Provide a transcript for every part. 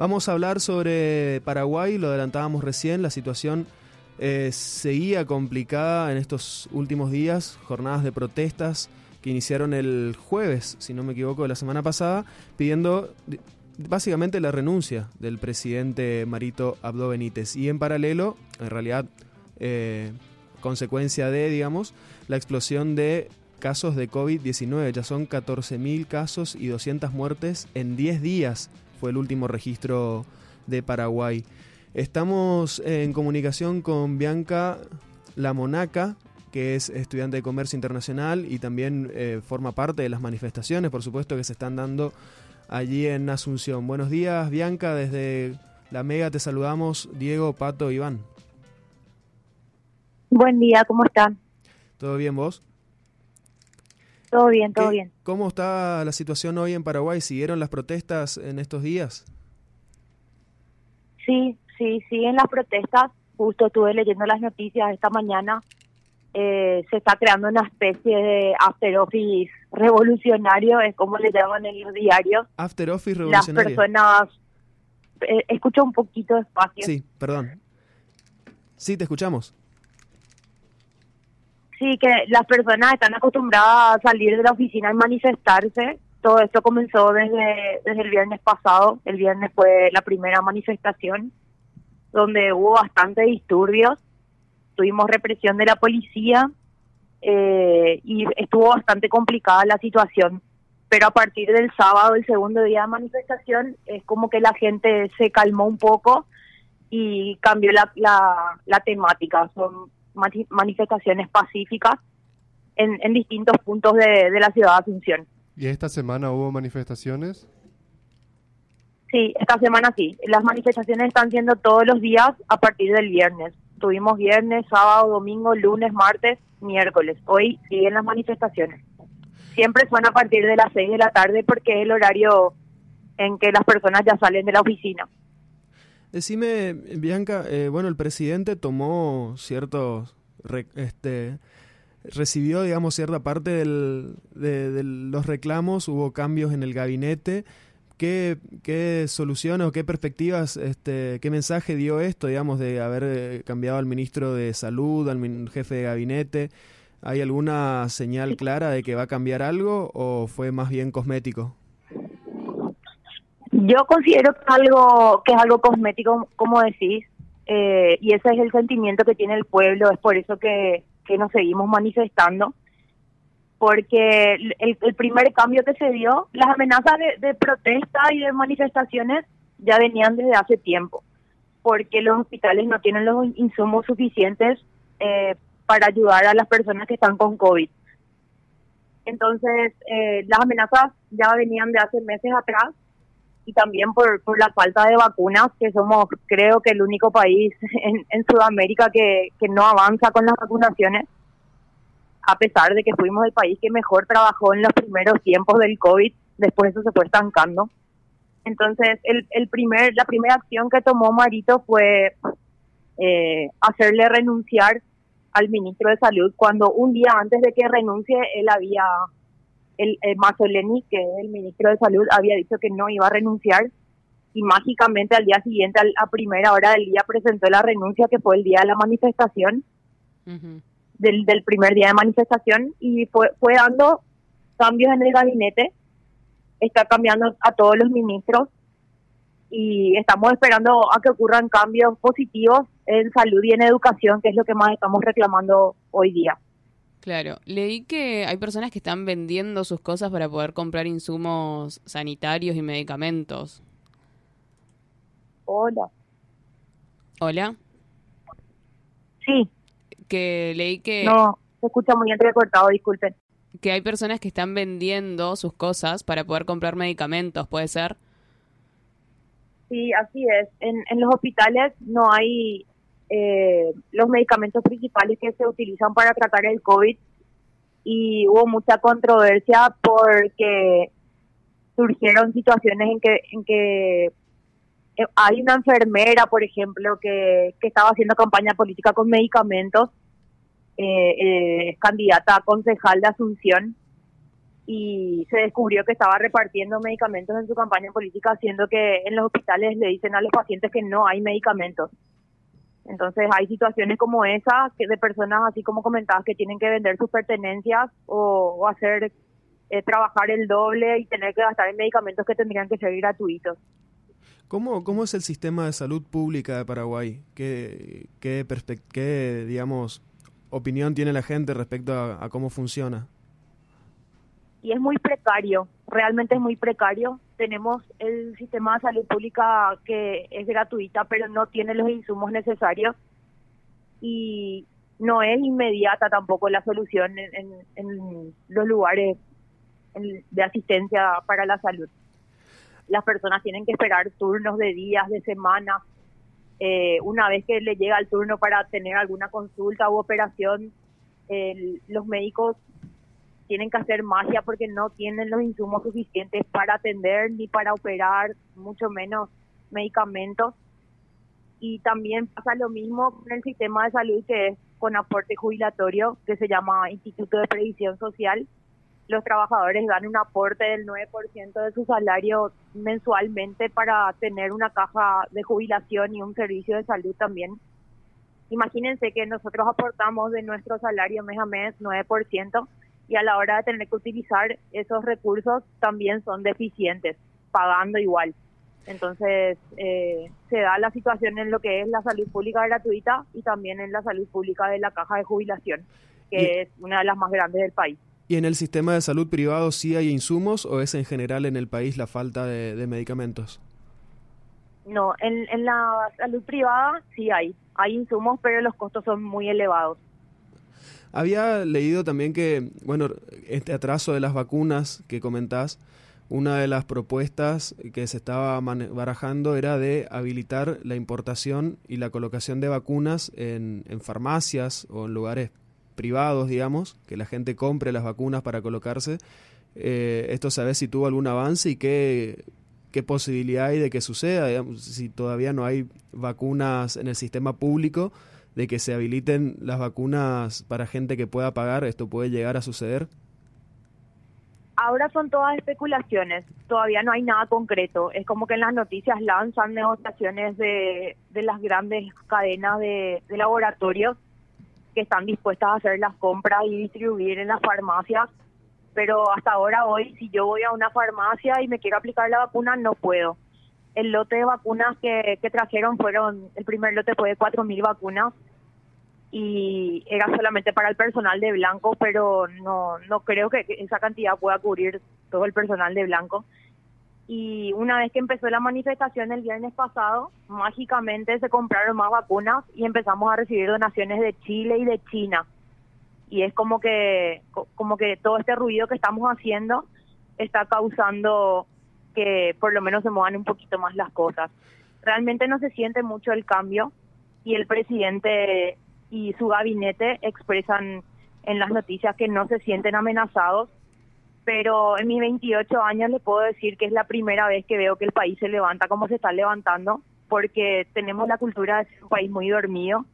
Vamos a hablar sobre Paraguay, lo adelantábamos recién, la situación eh, seguía complicada en estos últimos días, jornadas de protestas que iniciaron el jueves, si no me equivoco, de la semana pasada, pidiendo básicamente la renuncia del presidente Marito Abdo Benítez. Y en paralelo, en realidad, eh, consecuencia de, digamos, la explosión de casos de COVID-19. Ya son 14.000 casos y 200 muertes en 10 días, fue el último registro de Paraguay. Estamos en comunicación con Bianca La Monaca, que es estudiante de comercio internacional y también eh, forma parte de las manifestaciones, por supuesto, que se están dando allí en Asunción. Buenos días, Bianca, desde la Mega te saludamos, Diego, Pato, Iván. Buen día, ¿cómo están? ¿Todo bien vos? Todo bien, todo bien. ¿Cómo está la situación hoy en Paraguay? ¿Siguieron las protestas en estos días? Sí, sí, siguen las protestas. Justo estuve leyendo las noticias esta mañana eh, se está creando una especie de after office revolucionario, es como le llaman en los diarios. After office revolucionario. Las personas, eh, escucho un poquito despacio. Sí, perdón. Sí, te escuchamos. Sí, que las personas están acostumbradas a salir de la oficina y manifestarse. Todo esto comenzó desde, desde el viernes pasado. El viernes fue la primera manifestación donde hubo bastante disturbios tuvimos represión de la policía eh, y estuvo bastante complicada la situación. Pero a partir del sábado, el segundo día de manifestación, es como que la gente se calmó un poco y cambió la, la, temática. Son manifestaciones pacíficas en, en distintos puntos de, de la ciudad de Asunción. ¿Y esta semana hubo manifestaciones? Sí, esta semana sí. Las manifestaciones están siendo todos los días a partir del viernes. Tuvimos viernes, sábado, domingo, lunes, martes, miércoles. Hoy siguen las manifestaciones. Siempre son a partir de las 6 de la tarde porque es el horario en que las personas ya salen de la oficina. Decime, Bianca, eh, bueno, el presidente tomó ciertos, este, recibió, digamos, cierta parte del, de, los reclamos, hubo cambios en el gabinete. ¿Qué, qué soluciones o qué perspectivas, este, qué mensaje dio esto, digamos, de haber eh, cambiado al ministro de Salud, al jefe de gabinete? ¿Hay alguna señal clara de que va a cambiar algo o fue más bien cosmético? Yo considero que, algo, que es algo cosmético, como decís, eh, y ese es el sentimiento que tiene el pueblo, es por eso que, que nos seguimos manifestando porque el, primer cambio que se dio, las amenazas de, protesta y de manifestaciones ya venían desde hace tiempo, porque los hospitales no tienen los insumos suficientes eh, para ayudar a las personas que están con COVID. Entonces, eh, las amenazas ya venían de hace meses atrás y también por, la falta de vacunas, que somos creo que el único país en, en Sudamérica que, no avanza con las vacunaciones a pesar de que fuimos el país que mejor trabajó en los primeros tiempos del COVID, después eso se fue estancando. Entonces, el, el primer, la primera acción que tomó Marito fue eh, hacerle renunciar al ministro de Salud cuando un día antes de que renuncie él había, el, el Mazzoleni, que es el ministro de Salud, había dicho que no iba a renunciar y mágicamente al día siguiente, a primera hora del día, presentó la renuncia que fue el día de la manifestación del, del primer día de manifestación y fue, fue dando cambios en el gabinete, está cambiando a todos los ministros y estamos esperando a que ocurran cambios positivos en salud y en educación, que es lo que más estamos reclamando hoy día. Claro, leí que hay personas que están vendiendo sus cosas para poder comprar insumos sanitarios y medicamentos. Hola. Hola. Sí que leí que... No, se escucha muy entrecortado, disculpen. Que hay personas que están vendiendo sus cosas para poder comprar medicamentos, ¿puede ser? Sí, así es. En, en los hospitales no hay eh, los medicamentos principales que se utilizan para tratar el COVID y hubo mucha controversia porque surgieron situaciones en que en que eh, hay una enfermera, por ejemplo, que, estaba haciendo campaña política con medicamentos eh, eh, candidata a concejal de Asunción y se descubrió que estaba repartiendo medicamentos en su campaña política, siendo que en los hospitales le dicen a los pacientes que no hay medicamentos. Entonces hay situaciones como esa que de personas, así como comentabas, que tienen que vender sus pertenencias o, hacer eh, trabajar el doble y tener que gastar en medicamentos que tendrían que ser gratuitos. ¿Cómo, ¿Cómo es el sistema de salud pública de Paraguay? ¿Qué, qué, qué digamos, opinión tiene la gente respecto a, cómo funciona? Y es muy precario, realmente es muy precario. Tenemos el sistema de salud pública que es gratuita, pero no tiene los insumos necesarios y no es inmediata tampoco la solución en, los lugares de asistencia para la salud las personas tienen que esperar turnos de días, de semanas. Eh, una vez que le llega el turno para tener alguna consulta u operación, los médicos tienen que hacer magia porque no tienen los insumos suficientes para atender ni para operar, mucho menos medicamentos. Y también pasa lo mismo con el sistema de salud que es con aporte jubilatorio, que se llama Instituto de Previsión Social, los trabajadores dan un aporte del 9% de su salario mensualmente para tener una caja de jubilación y un servicio de salud también. Imagínense que nosotros aportamos de nuestro salario mes a mes 9% y a la hora de tener que utilizar esos recursos también son deficientes, pagando igual. Entonces, eh, se da la situación en lo que es la salud pública gratuita y también en la salud pública de la caja de jubilación, que es una de las más grandes del país. ¿Y en el sistema de salud privado sí hay insumos o es en general en el país la falta de, medicamentos? No, en, en, la salud privada sí hay. Hay insumos, pero los costos son muy elevados. Había leído también que, bueno, este atraso de las vacunas que comentás, una de las propuestas que se estaba barajando era de habilitar la importación y la colocación de vacunas en, en farmacias o en lugares privados, digamos, que la gente compre las vacunas para colocarse. Eh, esto sabes si tuvo algún avance y qué, qué posibilidad hay de que suceda, si todavía no hay vacunas en el sistema público, de que se habiliten las vacunas para gente que pueda pagar, esto puede llegar a suceder. Ahora son todas especulaciones, todavía no hay nada concreto. Es como que en las noticias lanzan negociaciones de, de las grandes cadenas de, laboratorios que están dispuestas a hacer las compras y distribuir en las farmacias, pero hasta ahora hoy si yo voy a una farmacia y me quiero aplicar la vacuna no puedo. El lote de vacunas que, que trajeron fueron, el primer lote fue de 4.000 vacunas y era solamente para el personal de blanco, pero no, no creo que esa cantidad pueda cubrir todo el personal de blanco. Y una vez que empezó la manifestación el viernes pasado, mágicamente se compraron más vacunas y empezamos a recibir donaciones de Chile y de China. Y es como que, como que todo este ruido que estamos haciendo está causando que por lo menos se muevan un poquito más las cosas. Realmente no se siente mucho el cambio y el presidente y su gabinete expresan en las noticias que no se sienten amenazados pero en mis 28 años le puedo decir que es la primera vez que veo que el país se levanta como se está levantando, porque tenemos la cultura de ser un país muy dormido.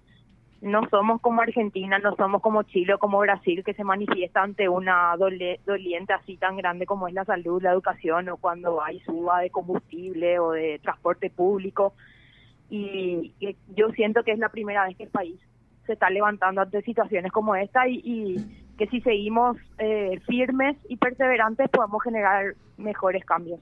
No somos como Argentina, no somos como Chile o como Brasil, que se manifiesta ante una doliente así tan grande como es la salud, la educación o cuando hay suba de combustible o de transporte público. Y, yo siento que es la primera vez que el país se está levantando ante situaciones como esta y que si seguimos eh, firmes y perseverantes podemos generar mejores cambios.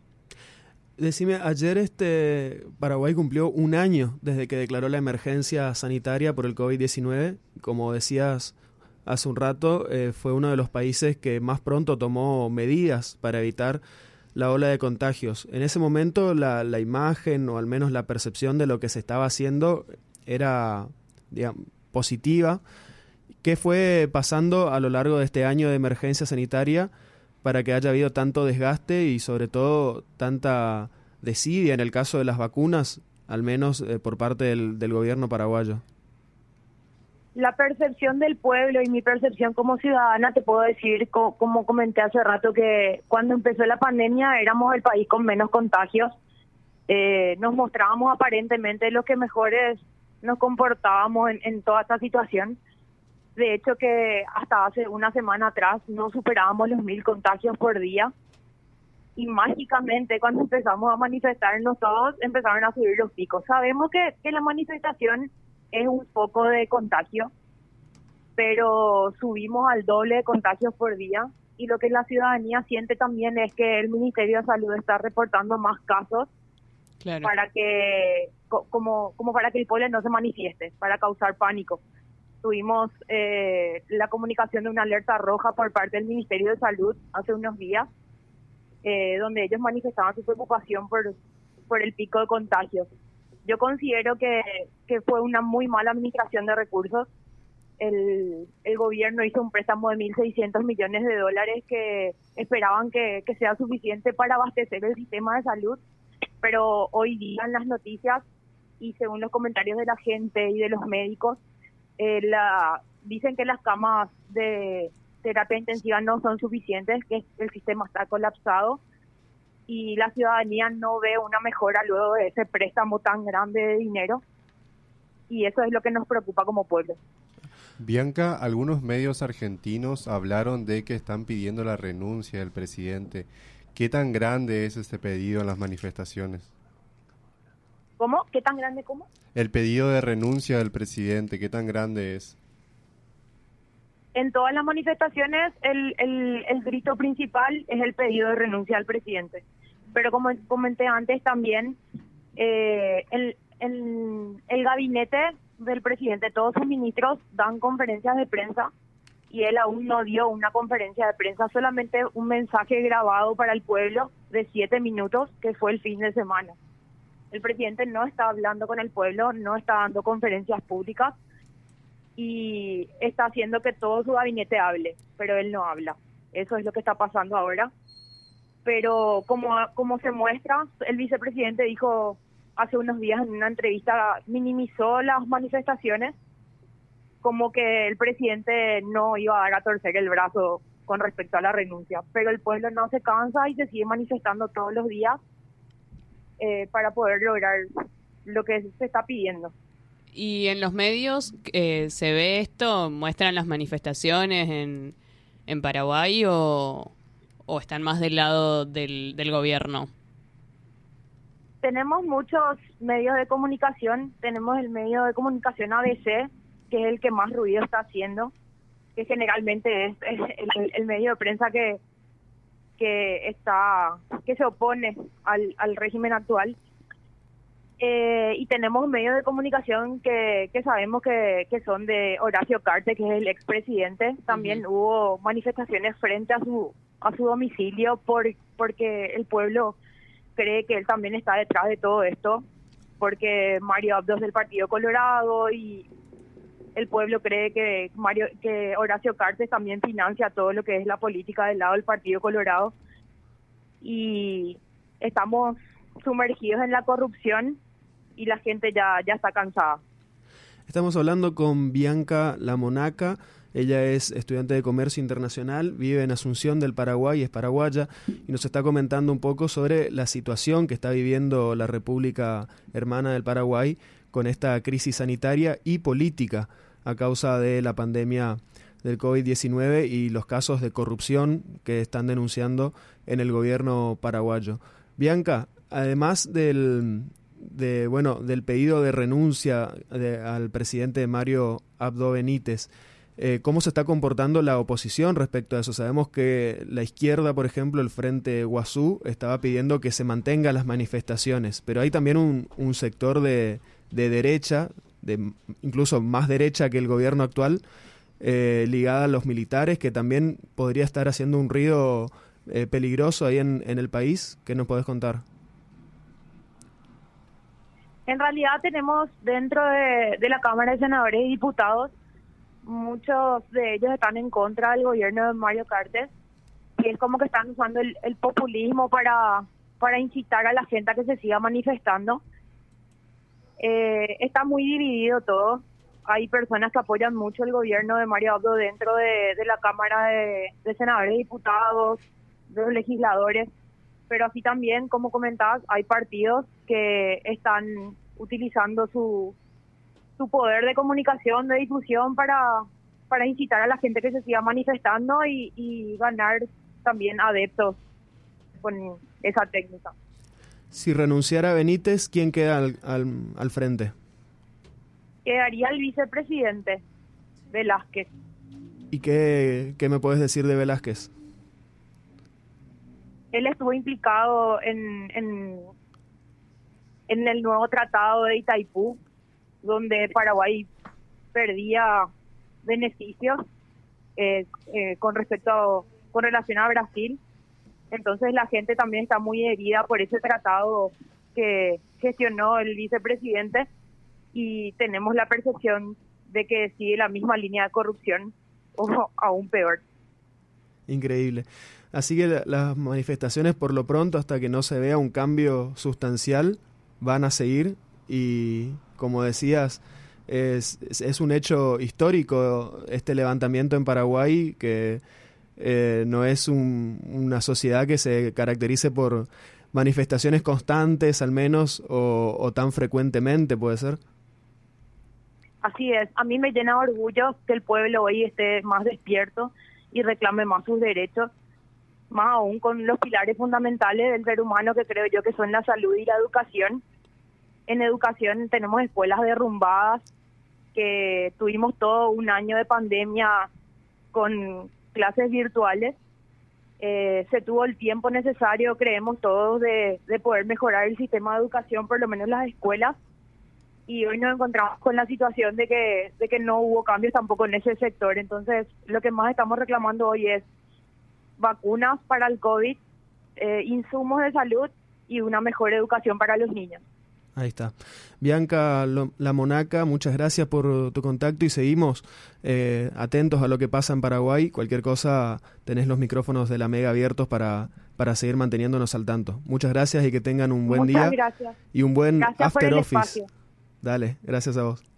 Decime, ayer este Paraguay cumplió un año desde que declaró la emergencia sanitaria por el COVID-19. Como decías hace un rato, eh, fue uno de los países que más pronto tomó medidas para evitar la ola de contagios. En ese momento la, la imagen o al menos la percepción de lo que se estaba haciendo era digamos, positiva ¿Qué fue pasando a lo largo de este año de emergencia sanitaria para que haya habido tanto desgaste y sobre todo tanta desidia en el caso de las vacunas, al menos eh, por parte del, gobierno paraguayo? La percepción del pueblo y mi percepción como ciudadana, te puedo decir, como comenté hace rato, que cuando empezó la pandemia éramos el país con menos contagios. Eh, nos mostrábamos aparentemente los que mejores nos comportábamos en toda esta situación. De hecho que hasta hace una semana atrás no superábamos los mil contagios por día. Y mágicamente cuando empezamos a manifestarnos todos empezaron a subir los picos. Sabemos que, que la manifestación es un poco de contagio, pero subimos al doble de contagios por día. Y lo que la ciudadanía siente también es que el Ministerio de Salud está reportando más casos para que como como para que el pueblo no se manifieste, para causar pánico. Tuvimos eh, la comunicación de una alerta roja por parte del Ministerio de Salud hace unos días, eh, donde ellos manifestaban su preocupación por, por el pico de contagios. Yo considero que, que fue una muy mala administración de recursos el, el gobierno hizo un préstamo de 1.600 millones de dólares que esperaban que, sea suficiente para abastecer el sistema de salud, pero hoy día en las noticias y según los comentarios de la gente y de los médicos, eh, la, dicen que las camas de terapia intensiva no son suficientes, que el sistema está colapsado y la ciudadanía no ve una mejora luego de ese préstamo tan grande de dinero y eso es lo que nos preocupa como pueblo. Bianca, algunos medios argentinos hablaron de que están pidiendo la renuncia del presidente. ¿Qué tan grande es este pedido en las manifestaciones? ¿Cómo? ¿Qué tan grande cómo? El pedido de renuncia del presidente, ¿qué tan grande es? En todas las manifestaciones el, el, el grito principal es el pedido de renuncia al presidente. Pero como comenté antes también, eh, el, el, el gabinete del presidente, todos sus ministros dan conferencias de prensa y él aún no dio una conferencia de prensa, solamente un mensaje grabado para el pueblo de siete minutos que fue el fin de semana. El presidente no está hablando con el pueblo, no está dando conferencias públicas y está haciendo que todo su gabinete hable, pero él no habla. Eso es lo que está pasando ahora. Pero como, como se muestra, el vicepresidente dijo hace unos días en una entrevista minimizó las manifestaciones como que el presidente no iba a dar a torcer el brazo con respecto a la renuncia, pero el pueblo no se cansa y se sigue manifestando todos los días eh, para poder lograr lo que se está pidiendo. ¿Y en los medios eh, se ve esto? ¿Muestran las manifestaciones en, en Paraguay o, o están más del lado del, del gobierno? tenemos muchos medios de comunicación. Tenemos el medio de comunicación ABC, que es el que más ruido está haciendo, que generalmente es, el, medio de prensa que que está que se opone al, al régimen actual. Eh, y tenemos medios de comunicación que, que sabemos que, que son de Horacio Carte, que es el expresidente. También hubo manifestaciones frente a su a su domicilio por porque el pueblo cree que él también está detrás de todo esto, porque Mario Abdos del Partido Colorado y el pueblo cree que Mario que Horacio Cartes también financia todo lo que es la política del lado del Partido Colorado y estamos sumergidos en la corrupción y la gente ya ya está cansada. Estamos hablando con Bianca La Monaca ella es estudiante de comercio internacional, vive en Asunción del Paraguay, es paraguaya, y nos está comentando un poco sobre la situación que está viviendo la República Hermana del Paraguay con esta crisis sanitaria y política a causa de la pandemia del COVID-19 y los casos de corrupción que están denunciando en el gobierno paraguayo. Bianca, además del, de, bueno, del pedido de renuncia al presidente Mario Abdo Benítez, eh, cómo se está comportando la oposición respecto a eso. Sabemos que la izquierda, por ejemplo, el Frente Guazú, estaba pidiendo que se mantengan las manifestaciones, pero hay también un, sector de, derecha, de, incluso más derecha que el gobierno actual, eh, ligada a los militares, que también podría estar haciendo un ruido eh, peligroso ahí en, el país. ¿Qué nos podés contar? En realidad tenemos dentro de la Cámara de Senadores y Diputados muchos de ellos están en contra del gobierno de Mario Cartes y es como que están usando el, populismo para, para incitar a la gente a que se siga manifestando. Eh, está muy dividido todo. Hay personas que apoyan mucho el gobierno de Mario Abdo dentro de, la Cámara de, de Senadores Diputados, de los legisladores, pero así también, como comentabas, hay partidos que están utilizando su, su poder de comunicación, de difusión para, para incitar a la gente que se siga manifestando y, y ganar también adeptos con esa técnica. Si renunciara Benítez, ¿quién queda al, al, al frente? Quedaría el vicepresidente Velázquez. ¿Y qué, qué me puedes decir de Velázquez? Él estuvo implicado en, en, en el nuevo tratado de Itaipú, donde Paraguay perdía beneficios eh, eh, con respecto a, con relación a Brasil. Entonces la gente también está muy herida por ese tratado que gestionó el vicepresidente y tenemos la percepción de que sigue la misma línea de corrupción o aún peor. Increíble. Así que la, las manifestaciones por lo pronto, hasta que no se vea un cambio sustancial, van a seguir y, como decías, es, es un hecho histórico este levantamiento en Paraguay que eh, no es un, una sociedad que se caracterice por manifestaciones constantes al menos o, o tan frecuentemente, puede ser. Así es, a mí me llena de orgullo que el pueblo hoy esté más despierto y reclame más sus derechos, más aún con los pilares fundamentales del ser humano que creo yo que son la salud y la educación. En educación tenemos escuelas derrumbadas, que tuvimos todo un año de pandemia con clases virtuales. Eh, se tuvo el tiempo necesario, creemos todos, de, de poder mejorar el sistema de educación, por lo menos las escuelas y hoy nos encontramos con la situación de que, de que no hubo cambios tampoco en ese sector. Entonces, lo que más estamos reclamando hoy es vacunas para el COVID, eh, insumos de salud y una mejor educación para los niños. Ahí está. Bianca La Monaca, muchas gracias por tu contacto y seguimos eh, atentos a lo que pasa en Paraguay. Cualquier cosa, tenés los micrófonos de la Mega abiertos para, para seguir manteniéndonos al tanto. Muchas gracias y que tengan un buen Muchas día gracias. y un buen Gracias after office. espacio. Dale, gracias a vos.